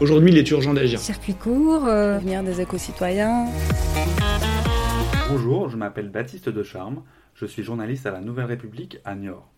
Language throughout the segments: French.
Aujourd'hui, il est urgent d'agir. Circuit court, euh, devenir des éco-citoyens. Bonjour, je m'appelle Baptiste de Charme, je suis journaliste à la Nouvelle République à Niort.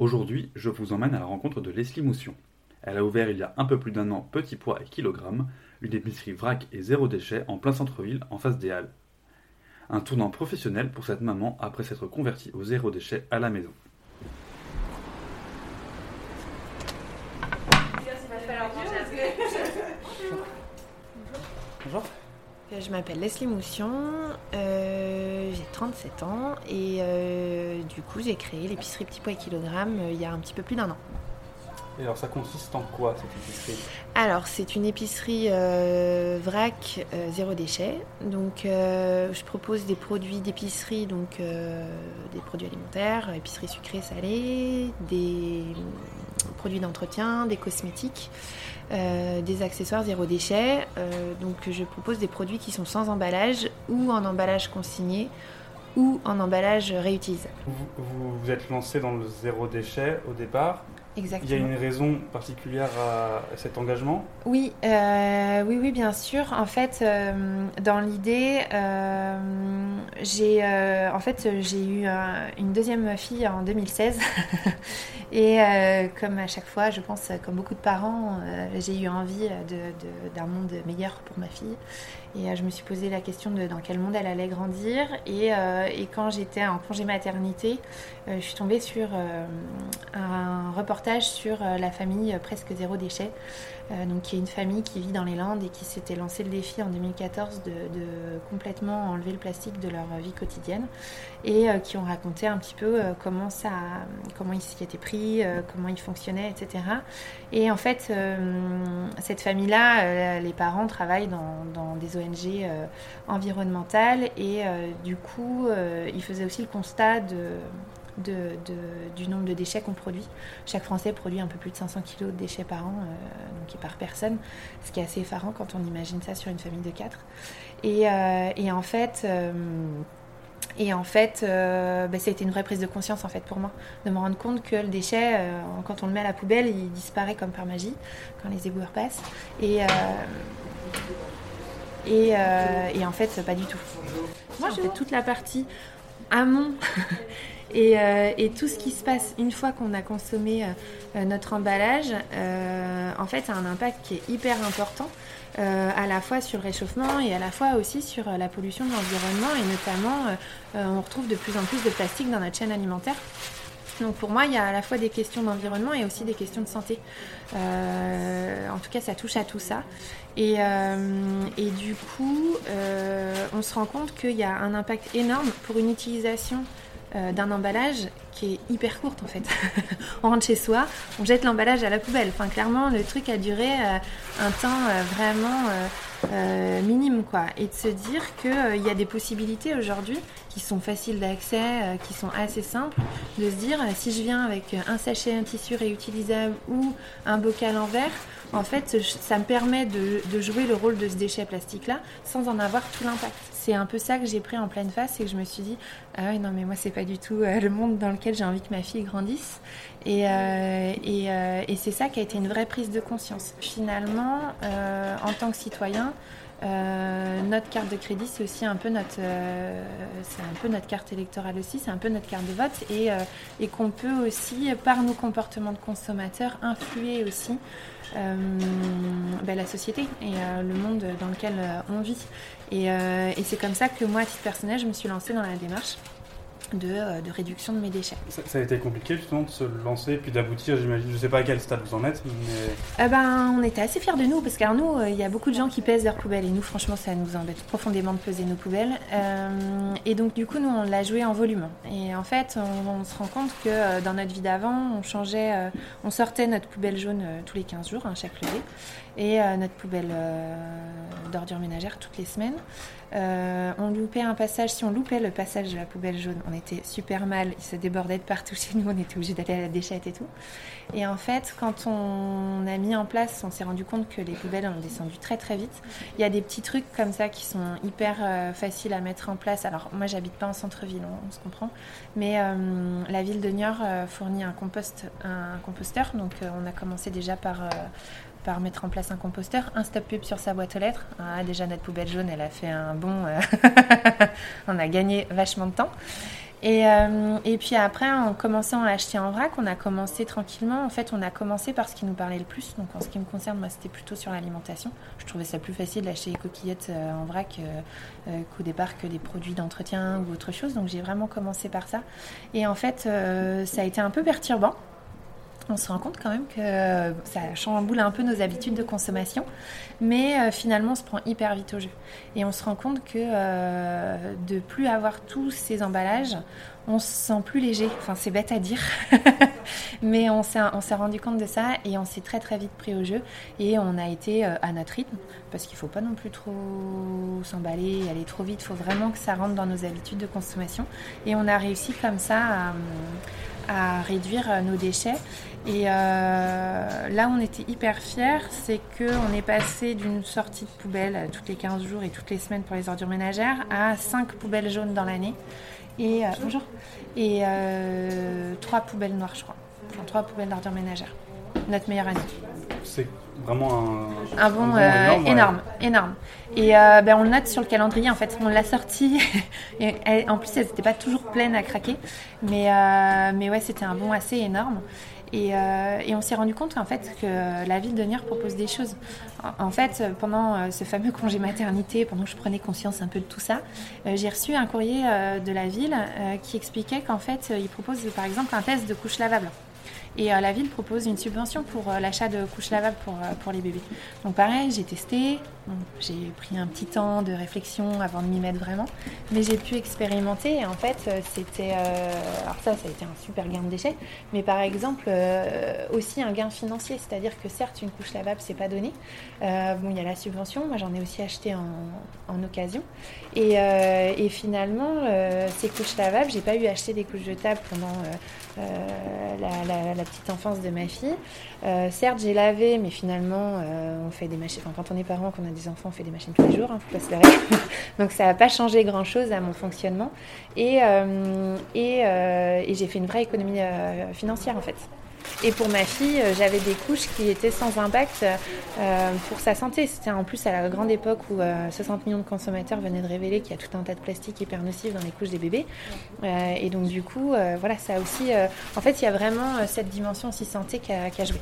Aujourd'hui, je vous emmène à la rencontre de Leslie Moussion. Elle a ouvert il y a un peu plus d'un an Petit Poids et Kilogramme, une épicerie vrac et zéro déchet en plein centre-ville en face des Halles. Un tournant professionnel pour cette maman après s'être convertie au zéro déchet à la maison. Je m'appelle Leslie Moussion, euh, j'ai 37 ans et euh, du coup j'ai créé l'épicerie Petit Poids et Kilogramme euh, il y a un petit peu plus d'un an. Et alors ça consiste en quoi cette épicerie? Alors c'est une épicerie euh, vrac euh, zéro déchet. Donc euh, je propose des produits d'épicerie, donc des produits alimentaires, épicerie sucrée, salée, des produits d'entretien, des cosmétiques. des accessoires zéro déchet. donc je propose des produits qui sont sans emballage ou en emballage consigné ou en emballage réutilisable. Vous vous, vous êtes lancé dans le zéro déchet au départ Exactement. Il y a une raison particulière à cet engagement Oui, euh, oui, oui, bien sûr. En fait, euh, dans l'idée, euh, j'ai, en fait, j'ai eu un- une deuxième fille en 2016, et comme à chaque fois, je pense, comme beaucoup de parents, j'ai eu envie de, de- d'un monde meilleur pour ma fille. Et euh, je me suis posé la question de dans quel monde elle allait grandir. Et, euh, quand j'étais en congé maternité, euh, je suis tombée sur un reportage sur la famille presque zéro déchet, donc qui est une famille qui vit dans les Landes et qui s'était lancé le défi en 2014 de, complètement enlever le plastique de leur vie quotidienne et euh, qui ont raconté un petit peu euh, comment ça, comment ils s'y étaient pris, euh, comment ils fonctionnaient, etc. Et en fait, euh, cette famille-là, euh, les parents travaillent dans, des ONG euh, environnementales et euh, du coup, euh, ils faisaient aussi le constat de, de, de- du nombre de déchets qu'on produit. Chaque Français produit un peu plus de 500 kg de déchets par an, euh, donc et par personne, ce qui est assez effarant quand on imagine ça sur une famille de 4. Et, euh, et en fait, euh, et en fait bah, ça a été une vraie prise de conscience en fait pour moi, de me rendre compte que le déchet, quand on le met à la poubelle, il disparaît comme par magie quand les éboueurs passent. Et, et, et en fait, pas du tout. Moi, j'ai toute la partie amont et, euh, et tout ce qui se passe une fois qu'on a consommé euh, euh, notre emballage, en fait, a un impact qui est hyper important. à la fois sur le réchauffement et à la fois aussi sur la pollution de l'environnement et notamment on retrouve de plus en plus de plastique dans notre chaîne alimentaire. Donc pour moi, il y a à la fois des questions d'environnement et aussi des questions de santé. En tout cas, ça touche à tout ça. Et, du coup, on se rend compte qu'il y a un impact énorme pour une utilisation d'un emballage qui est hyper courte en fait. on rentre chez soi, on jette l'emballage à la poubelle. Enfin, clairement, le truc a duré euh, un temps euh, vraiment euh, minime quoi. Et de se dire qu'il y a des possibilités aujourd'hui qui sont faciles d'accès, qui sont assez simples, de se dire si je viens avec un sachet, un tissu réutilisable ou un bocal en verre, en fait, ça me permet de, de jouer le rôle de ce déchet plastique-là sans en avoir tout l'impact. C'est un peu ça que j'ai pris en pleine face et que je me suis dit, ah ouais, non, mais moi, c'est pas du tout le monde dans lequel j'ai envie que ma fille grandisse. Et, euh, euh, et c'est ça qui a été une vraie prise de conscience. Finalement, euh, en tant que citoyen, notre carte de crédit, c'est aussi un peu notre, c'est un peu notre carte électorale aussi, c'est un peu notre carte de vote, et, qu'on peut aussi, par nos comportements de consommateurs, influer aussi ben, la société et le monde dans lequel on vit. Et c'est comme ça que moi, à titre personnel, je me suis lancée dans la démarche. De, de, réduction de mes déchets. Ça, ça, a été compliqué justement de se lancer puis d'aboutir, j'imagine. Je ne sais pas à quel stade vous en êtes, mais... Eh ben, on était assez fiers de nous parce qu'à nous, il y a beaucoup de gens qui pèsent leurs poubelles et nous, franchement, ça nous embête profondément de peser nos poubelles. Euh, et donc, du coup, nous, on l'a joué en volume. Et en fait, on, on se rend compte que dans notre vie d'avant, on changeait, on sortait notre poubelle jaune tous les 15 jours, hein, chaque levée et euh, notre poubelle euh, d'ordures ménagères toutes les semaines. Euh, on loupait un passage, si on loupait le passage de la poubelle jaune, on était super mal, il se débordait de partout chez nous, on était obligé d'aller à la déchette et tout. Et en fait, quand on a mis en place, on s'est rendu compte que les poubelles ont descendu très très vite. Il y a des petits trucs comme ça qui sont hyper faciles à mettre en place. Alors moi, j'habite pas en centre-ville, on, se comprend, mais la ville de Niort fournit un, un composteur, donc on a commencé déjà par par mettre en place un composteur, un stop pub sur sa boîte aux lettres. Ah, déjà, notre poubelle jaune, elle a fait un bon. Euh, on a gagné vachement de temps. Et, euh, et, puis après, en commençant à acheter en vrac, on a commencé tranquillement. En fait, on a commencé par ce qui nous parlait le plus. Donc, en ce qui me concerne, moi, c'était plutôt sur l'alimentation. Je trouvais ça plus facile d'acheter les coquillettes euh, en vrac qu'au départ que des produits d'entretien ou autre chose. Donc, j'ai vraiment commencé par ça. Et en fait, ça a été un peu perturbant on se rend compte quand même que euh, ça chamboule un peu nos habitudes de consommation, mais euh, finalement on se prend hyper vite au jeu. Et on se rend compte que euh, de plus avoir tous ces emballages, on se sent plus léger. Enfin, c'est bête à dire, mais on s'est, rendu compte de ça et on s'est très très vite pris au jeu et on a été à notre rythme parce qu'il ne faut pas non plus trop s'emballer, aller trop vite. Il faut vraiment que ça rentre dans nos habitudes de consommation et on a réussi comme ça à réduire euh, nos déchets. Et euh, là, on était hyper fiers, c'est qu'on est passé d'une sortie de poubelle euh, toutes les 15 jours et toutes les semaines pour les ordures ménagères à 5 poubelles jaunes dans l'année. Et bonjour. Et 3 poubelles noires, je crois. Enfin, 3 poubelles d'ordures ménagères. Notre meilleure année. C'est vraiment un, un bon, énorme, énorme, énorme, Et ben, on le note sur le calendrier. En fait, on l'a sorti. et en plus, elles n'étaient pas toujours pleines à craquer. Mais, euh, mais ouais, c'était un bond assez énorme. Et, euh, et, on s'est rendu compte en fait que la ville de Niort propose des choses. En, fait, pendant euh, ce fameux congé maternité, pendant que je prenais conscience un peu de tout ça, j'ai reçu un courrier de la ville qui expliquait qu'en fait, ils proposent par exemple un test de couche lavable. Et la ville propose une subvention pour l'achat de couches lavables pour, pour les bébés. Donc pareil, j'ai testé, j'ai pris un petit temps de réflexion avant de m'y mettre vraiment, mais j'ai pu expérimenter en fait euh, c'était, euh, alors ça ça a été un super gain de déchets, mais par exemple euh, aussi un gain financier, c'est-à-dire que certes une couche lavable c'est pas donné, bon il y a la subvention, moi j'en ai aussi acheté en, en occasion. Et, finalement ces couches lavables j'ai pas eu à acheter des couches de table pendant la, petite enfance de ma fille, certes j'ai lavé mais finalement on fait des machines, quand on est parent qu'on a des enfants, on fait des machines tous les jours, hein, faut pas se Donc ça n'a pas changé grand-chose à mon fonctionnement. Et, euh, euh, et, j'ai fait une vraie économie euh, financière en fait. Et pour ma fille, j'avais des couches qui étaient sans impact pour sa santé. C'était en plus à la grande époque où 60 millions de consommateurs venaient de révéler qu'il y a tout un tas de plastique hyper nocif dans les couches des bébés. et donc du coup, voilà, ça aussi... en fait, il y a vraiment cette dimension aussi santé qui a, joué.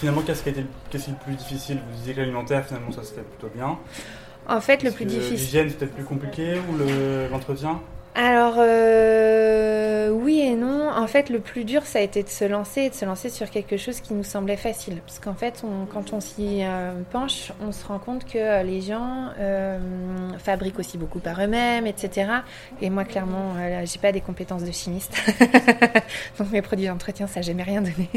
Finalement, qu'est-ce qui, a été, le plus difficile? Vous disiez que l'alimentaire, finalement, ça c'était plutôt bien. En fait, le plus difficile. L'hygiène, c'était plus compliqué ou l'entretien? Alors euh, oui et non. En fait, le plus dur, ça a été de se lancer et de se lancer sur quelque chose qui nous semblait facile. Parce qu'en fait, quand on s'y euh, penche, on se rend compte que euh, les gens fabriquent aussi beaucoup par eux-mêmes, etc. Et moi, clairement, j'ai pas des compétences de chimiste. Donc mes produits d'entretien, ça jamais rien donné.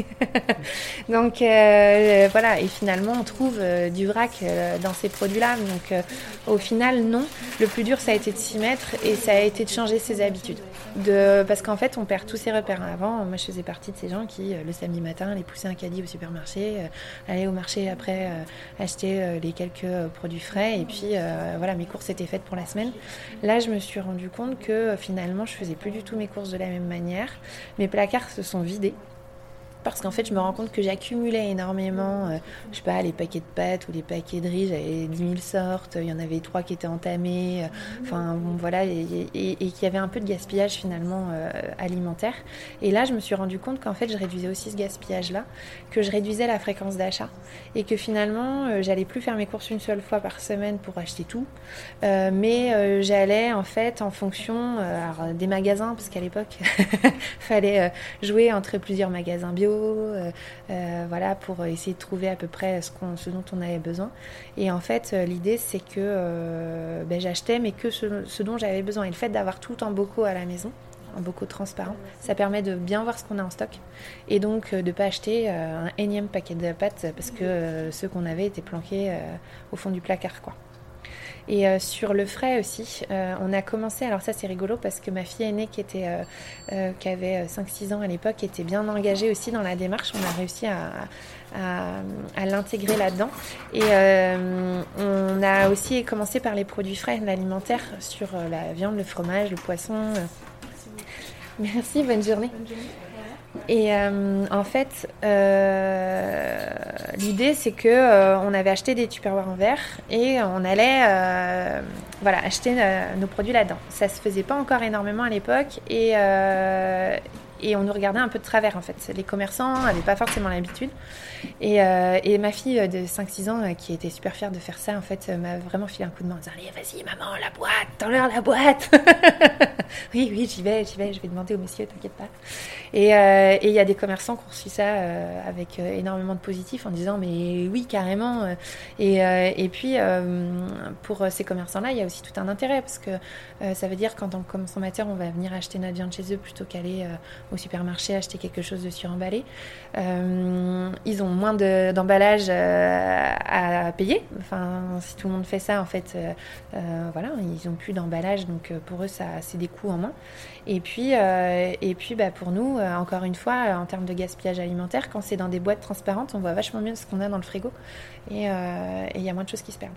Donc voilà. Et finalement, on trouve du vrac dans ces produits-là. Donc au final, non. Le plus dur, ça a été de s'y mettre et ça a été de changer ses habitudes. De, parce qu'en fait, on perd tous ses repères. Avant, moi, je faisais partie de ces gens qui, euh, le samedi matin, allaient pousser un caddie au supermarché, euh, aller au marché après, euh, acheter les quelques produits frais, et puis voilà, mes courses étaient faites pour la semaine. Là, je me suis rendu compte que finalement, je faisais plus du tout mes courses de la même manière. Mes placards se sont vidés. Parce qu'en fait, je me rends compte que j'accumulais énormément, euh, je sais pas, les paquets de pâtes ou les paquets de riz, j'avais 10 000 sortes, il y en avait trois qui étaient entamés, euh, enfin bon, voilà, et, qu'il y avait un peu de gaspillage finalement euh, alimentaire. Et là, je me suis rendu compte qu'en fait, je réduisais aussi ce gaspillage-là, que je réduisais la fréquence d'achat, et que finalement, j'allais plus faire mes courses une seule fois par semaine pour acheter tout, mais j'allais en fait en fonction des magasins, parce qu'à l'époque, fallait jouer entre plusieurs magasins bio euh, euh, voilà, pour essayer de trouver à peu près ce, dont on avait besoin. Et en fait, euh, l'idée, c'est que ben, j'achetais, mais que ce, dont j'avais besoin. Et le fait d'avoir tout en bocaux à la maison, en bocaux transparents, ça permet de bien voir ce qu'on a en stock et donc de ne pas acheter un énième paquet de pâtes parce que ceux qu'on avait étaient planqués au fond du placard. Et euh, sur le frais aussi, euh, on a commencé, alors ça c'est rigolo parce que ma fille aînée qui, était, euh, qui avait 5-6 ans à l'époque était bien engagée aussi dans la démarche. On a réussi à, à, l'intégrer là-dedans. Et on a aussi commencé par les produits frais, l'alimentaire, sur la viande, le fromage, le poisson. Merci, bonne journée. Bonne journée. Et euh, en fait, euh, l'idée c'est que euh, on avait acheté des tupperwares en verre et on allait voilà, acheter nos produits là-dedans. Ça se faisait pas encore énormément à l'époque et, et on nous regardait un peu de travers en fait. Les commerçants n'avaient pas forcément l'habitude. Et, et, ma fille de 5-6 ans, qui était super fière de faire ça, en fait, m'a vraiment filé un coup de main en disant Allez, vas-y, maman, la boîte, tends-leur la boîte Oui, oui, j'y vais, j'y vais, je vais demander au monsieur, t'inquiète pas. Euh, et il y a des commerçants qui ont reçu ça euh, avec euh, énormément de positifs en disant mais oui carrément. Et, et puis pour ces commerçants-là, il y a aussi tout un intérêt parce que ça veut dire qu'en tant que consommateur, on va venir acheter notre viande chez eux plutôt qu'aller au supermarché acheter quelque chose de suremballé. ils ont moins d'emballage à payer. Enfin, si tout le monde fait ça, en fait, voilà, ils n'ont plus d'emballage, donc pour eux, ça c'est des coûts en moins. Et puis, et puis bah, pour nous, euh, encore une fois, euh, en termes de gaspillage alimentaire, quand c'est dans des boîtes transparentes, on voit vachement mieux ce qu'on a dans le frigo et euh, il y a moins de choses qui se perdent.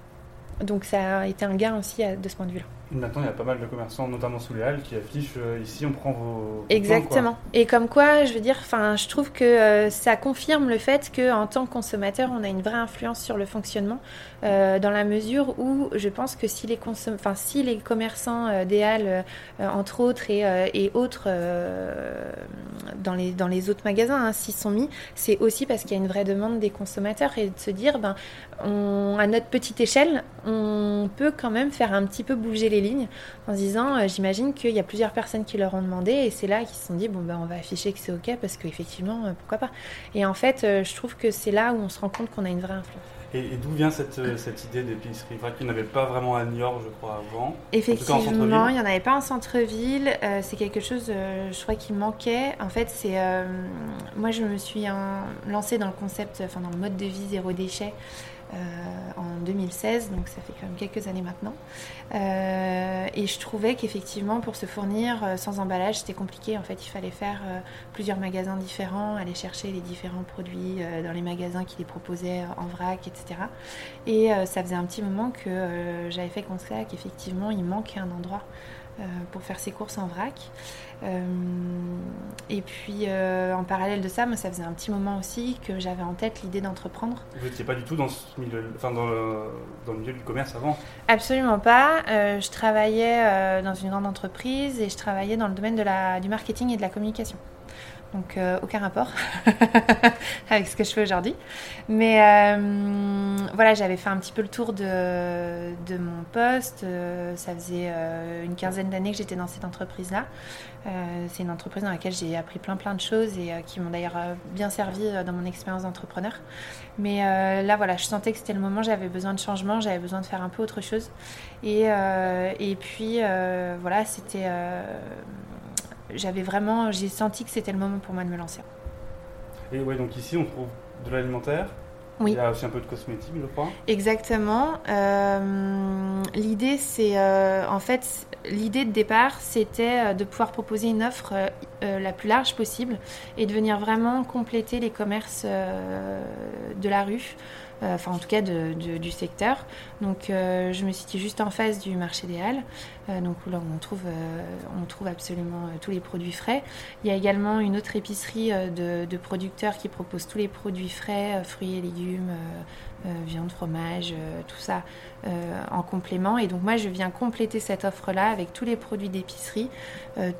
Donc ça a été un gain aussi de ce point de vue-là. Maintenant, il y a pas mal de commerçants, notamment sous les halles, qui affichent euh, ici on prend vos. Exactement. Et comme quoi, je veux dire, je trouve que euh, ça confirme le fait qu'en tant que consommateur, on a une vraie influence sur le fonctionnement, euh, dans la mesure où je pense que si les, enfin, si les commerçants des halles, entre autres, et, et autres dans, les, dans les autres magasins, hein, s'y sont mis, c'est aussi parce qu'il y a une vraie demande des consommateurs et de se dire, ben, à notre petite échelle, on peut quand même faire un petit peu bouger les lignes en se disant euh, j'imagine qu'il y a plusieurs personnes qui leur ont demandé et c'est là qu'ils se sont dit bon ben on va afficher que c'est ok parce qu'effectivement euh, pourquoi pas et en fait euh, je trouve que c'est là où on se rend compte qu'on a une vraie influence et, d'où vient cette, cette idée d'épicerie? Vrac qu'il n'y avait pas vraiment à Niort, je crois, avant Effectivement, il n'y en avait pas en centre-ville. c'est quelque chose, je crois, qui manquait. En fait, c'est moi, je me suis lancée dans le concept, enfin dans le mode de vie zéro déchet. Euh, en 2016, donc ça fait quand même quelques années maintenant. Euh, et je trouvais qu'effectivement, pour se fournir euh, sans emballage, c'était compliqué. En fait, il fallait faire plusieurs magasins différents, aller chercher les différents produits dans les magasins qui les proposaient en vrac, etc. Et ça faisait un petit moment que j'avais fait constat qu'effectivement, il manquait un endroit pour faire ses courses en vrac. Euh, et puis euh, en parallèle de ça, moi, ça faisait un petit moment aussi que j'avais en tête l'idée d'entreprendre. Vous n'étiez pas du tout dans, ce milieu, enfin, dans, le, dans le milieu du commerce avant Absolument pas. Euh, je travaillais dans une grande entreprise et je travaillais dans le domaine de la, du marketing et de la communication. Donc euh, aucun rapport avec ce que je fais aujourd'hui. Mais euh, voilà, j'avais fait un petit peu le tour de, de mon poste. Euh, ça faisait une quinzaine d'années que j'étais dans cette entreprise-là. c'est une entreprise dans laquelle j'ai appris plein plein de choses et qui m'ont d'ailleurs bien servi dans mon expérience d'entrepreneur. Mais là voilà, je sentais que c'était le moment, j'avais besoin de changement, j'avais besoin de faire un peu autre chose. Et, et puis voilà, c'était j'avais vraiment, j'ai senti que c'était le moment pour moi de me lancer. Et ouais, donc ici on trouve de l'alimentaire. Oui. Il y a aussi un peu de cosmétique, je crois. Exactement. Euh, l'idée, c'est euh, en fait l'idée de départ, c'était euh, de pouvoir proposer une offre la plus large possible et de venir vraiment compléter les commerces de la rue enfin en tout cas du secteur. Donc je me situe juste en face du marché des Halles, donc là on trouve, trouve absolument tous les produits frais. Il y a également une autre épicerie de, producteurs qui propose tous les produits frais, fruits et légumes. Euh, viande, fromage, euh, tout ça euh, en complément. Et donc moi, je viens compléter cette offre-là avec tous les produits d'épicerie,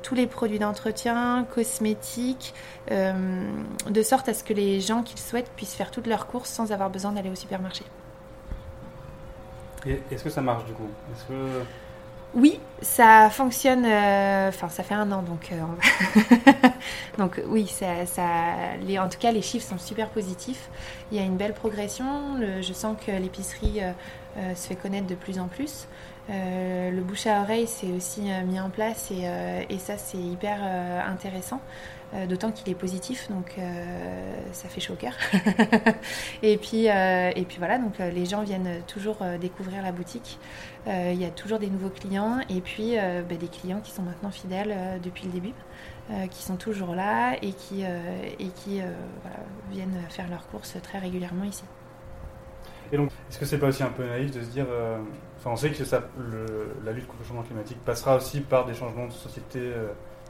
tous les produits d'entretien, cosmétiques, de sorte à ce que les gens qui le souhaitent puissent faire toutes leurs courses sans avoir besoin d'aller au supermarché. Est-ce que ça marche du coup? Oui, ça fonctionne. Euh, enfin, ça fait un an, donc euh, donc oui, ça, ça, les, en tout cas, les chiffres sont super positifs. Il y a une belle progression. je sens que l'épicerie euh, se fait connaître de plus en plus. le bouche à oreille, c'est aussi mis en place et, et ça, c'est hyper intéressant. Euh, d'autant qu'il est positif, donc euh, ça fait chaud au cœur. et, puis, euh, et puis voilà, donc les gens viennent toujours découvrir la boutique. Il y a toujours des nouveaux clients et puis bah, des clients qui sont maintenant fidèles depuis le début. qui sont toujours là et qui, et qui viennent faire leurs courses très régulièrement ici. Et donc, est-ce que c'est pas aussi un peu naïf de se dire, on sait que ça, la lutte contre le changement climatique passera aussi par des changements de société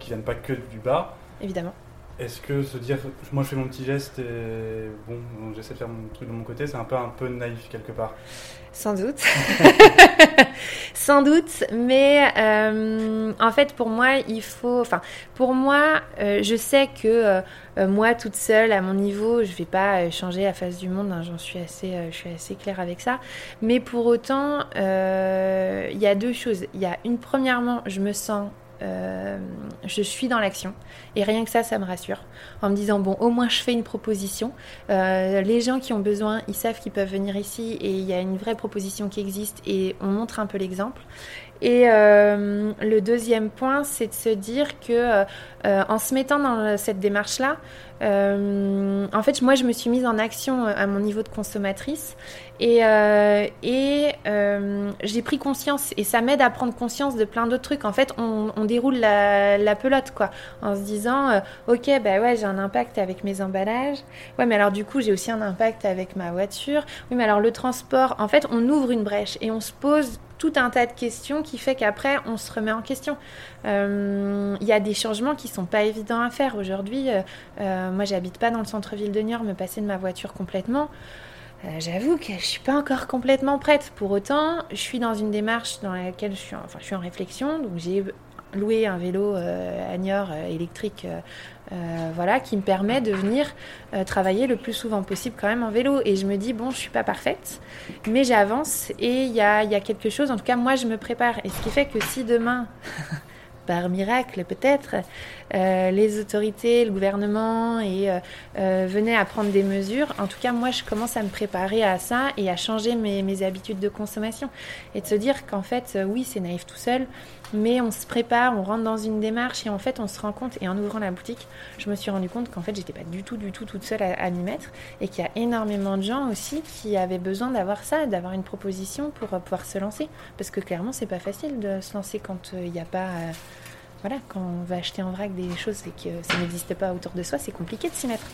qui viennent pas que du bas, évidemment. Est-ce que se dire, moi je fais mon petit geste et bon, j'essaie de faire mon truc de mon côté, c'est un peu un peu naïf quelque part Sans doute. Sans doute, mais euh, en fait pour moi il faut, enfin pour moi euh, je sais que euh, moi toute seule à mon niveau je vais pas changer la face du monde, hein, j'en suis assez, je suis assez claire avec ça, mais pour autant il y a deux choses. Il y a une premièrement je me sens euh, je suis dans l'action. Et rien que ça, ça me rassure. En me disant, bon, au moins je fais une proposition. Euh, les gens qui ont besoin, ils savent qu'ils peuvent venir ici et il y a une vraie proposition qui existe et on montre un peu l'exemple. Et euh, le deuxième point, c'est de se dire que en se mettant dans cette démarche-là, en fait, moi, je me suis mise en action à mon niveau de consommatrice et, euh, euh, j'ai pris conscience, et ça m'aide à prendre conscience de plein d'autres trucs. En fait, on, déroule la, pelote, quoi, en se disant, euh, ok, bah ouais, j'ai un impact avec mes emballages. Ouais, mais alors du coup, j'ai aussi un impact avec ma voiture. Oui, mais alors le transport, en fait, on ouvre une brèche et on se pose tout un tas de questions qui fait qu'après, on se remet en question. Il y a des changements qui sont pas évidents à faire aujourd'hui. moi, j'habite pas dans le centre-ville de Niort, me passer de ma voiture complètement. Euh, j'avoue que je suis pas encore complètement prête. Pour autant, je suis dans une démarche dans laquelle je suis, en, je suis en réflexion. Donc j'ai loué un vélo euh, Agnor euh, voilà, qui me permet de venir travailler le plus souvent possible quand même en vélo. Et je me dis bon, je suis pas parfaite, mais j'avance et il y a, y a quelque chose. En tout cas, moi, je me prépare. Et ce qui fait que si demain par miracle peut-être, euh, les autorités, le gouvernement et euh, euh, venaient à prendre des mesures. En tout cas, moi, je commence à me préparer à ça et à changer mes, mes habitudes de consommation et de se dire qu'en fait, oui, c'est naïf tout seul, mais on se prépare, on rentre dans une démarche et en fait, on se rend compte. Et en ouvrant la boutique, je me suis rendu compte qu'en fait, j'étais pas du tout, du tout toute seule à, m'y mettre et qu'il y a énormément de gens aussi qui avaient besoin d'avoir ça, d'avoir une proposition pour pouvoir se lancer, parce que clairement, c'est pas facile de se lancer quand il n'y a pas voilà, quand on va acheter en vrac des choses et que ça n'existe pas autour de soi, c'est compliqué de s'y mettre.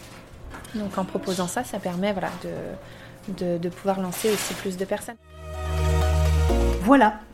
Donc en proposant ça, ça permet voilà, de, de, pouvoir lancer aussi plus de personnes. Voilà,